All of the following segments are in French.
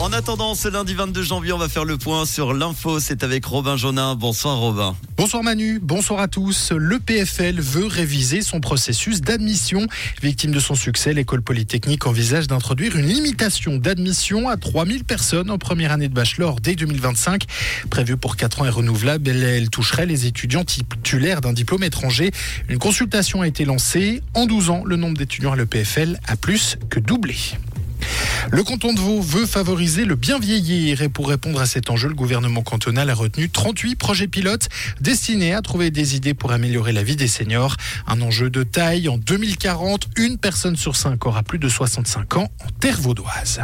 En attendant, ce lundi 22 janvier, on va faire le point sur l'info. C'est avec Robin Jonin. Bonsoir Robin. Bonsoir Manu, bonsoir à tous. Le PFL veut réviser son processus d'admission. Victime de son succès, l'école polytechnique envisage d'introduire une limitation d'admission à 3000 personnes en première année de bachelor dès 2025. Prévue pour 4 ans et renouvelable, elle toucherait les étudiants titulaires d'un diplôme étranger. Une consultation a été lancée. En 12 ans, le nombre d'étudiants à l'EPFL a plus que doublé. Le canton de Vaud veut favoriser le bien vieillir et pour répondre à cet enjeu, le gouvernement cantonal a retenu 38 projets pilotes destinés à trouver des idées pour améliorer la vie des seniors. Un enjeu de taille. En 2040, une personne sur cinq aura plus de 65 ans en terre vaudoise.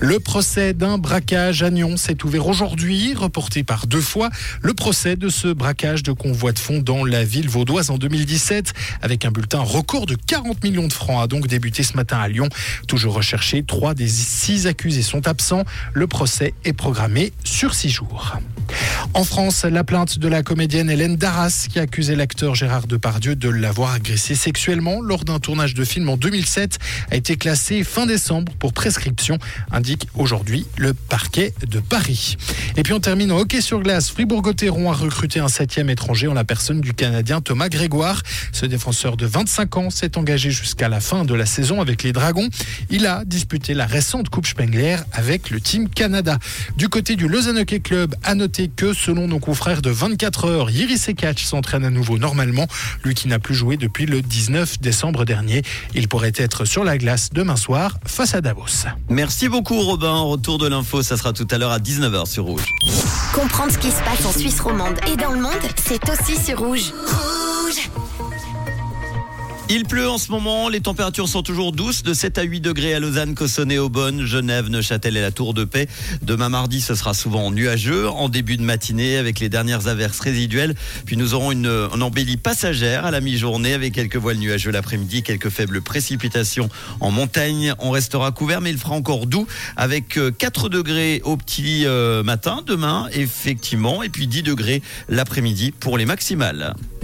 Le procès d'un braquage à Nyon s'est ouvert aujourd'hui, reporté par deux fois. Le procès de ce braquage de convoi de fonds dans la ville vaudoise en 2017, avec un bulletin record de 40 millions de francs, a donc débuté ce matin à Lyon. Toujours recherché, trois des six accusés sont absents. Le procès est programmé sur six jours. En France, la plainte de la comédienne Hélène Darras qui accusait l'acteur Gérard Depardieu de l'avoir agressé sexuellement lors d'un tournage de film en 2007 a été classée fin décembre pour prescription, indique aujourd'hui le parquet de Paris. Et puis on termine en hockey sur glace. Fribourg-Gotteron a recruté un septième étranger en la personne du Canadien Thomas Grégoire. Ce défenseur de 25 ans s'est engagé jusqu'à la fin de la saison avec les Dragons. Il a disputé la récente Coupe Spengler avec le Team Canada. Du côté du Lausanne Hockey Club, à noter que selon nos confrères de 24 heures, Yiri Sekach s'entraîne à nouveau normalement, lui qui n'a plus joué depuis le 19 décembre dernier. Il pourrait être sur la glace demain soir face à Davos. Merci beaucoup Robin. Retour de l'info, ça sera tout à l'heure à 19h sur Rouge. Comprendre ce qui se passe en Suisse romande et dans le monde, c'est aussi sur Rouge. Rouge il pleut en ce moment, les températures sont toujours douces, de 7 à 8 degrés à Lausanne, Cossonay, Aubonne, Genève, Neuchâtel et la Tour de Paix. Demain mardi, ce sera souvent nuageux en début de matinée avec les dernières averses résiduelles. Puis nous aurons une, embellie passagère à la mi-journée avec quelques voiles nuageux l'après-midi, quelques faibles précipitations en montagne. On restera couvert, mais il fera encore doux avec 4 euh, degrés au petit euh, matin demain, effectivement, et puis 10 degrés l'après-midi pour les maximales.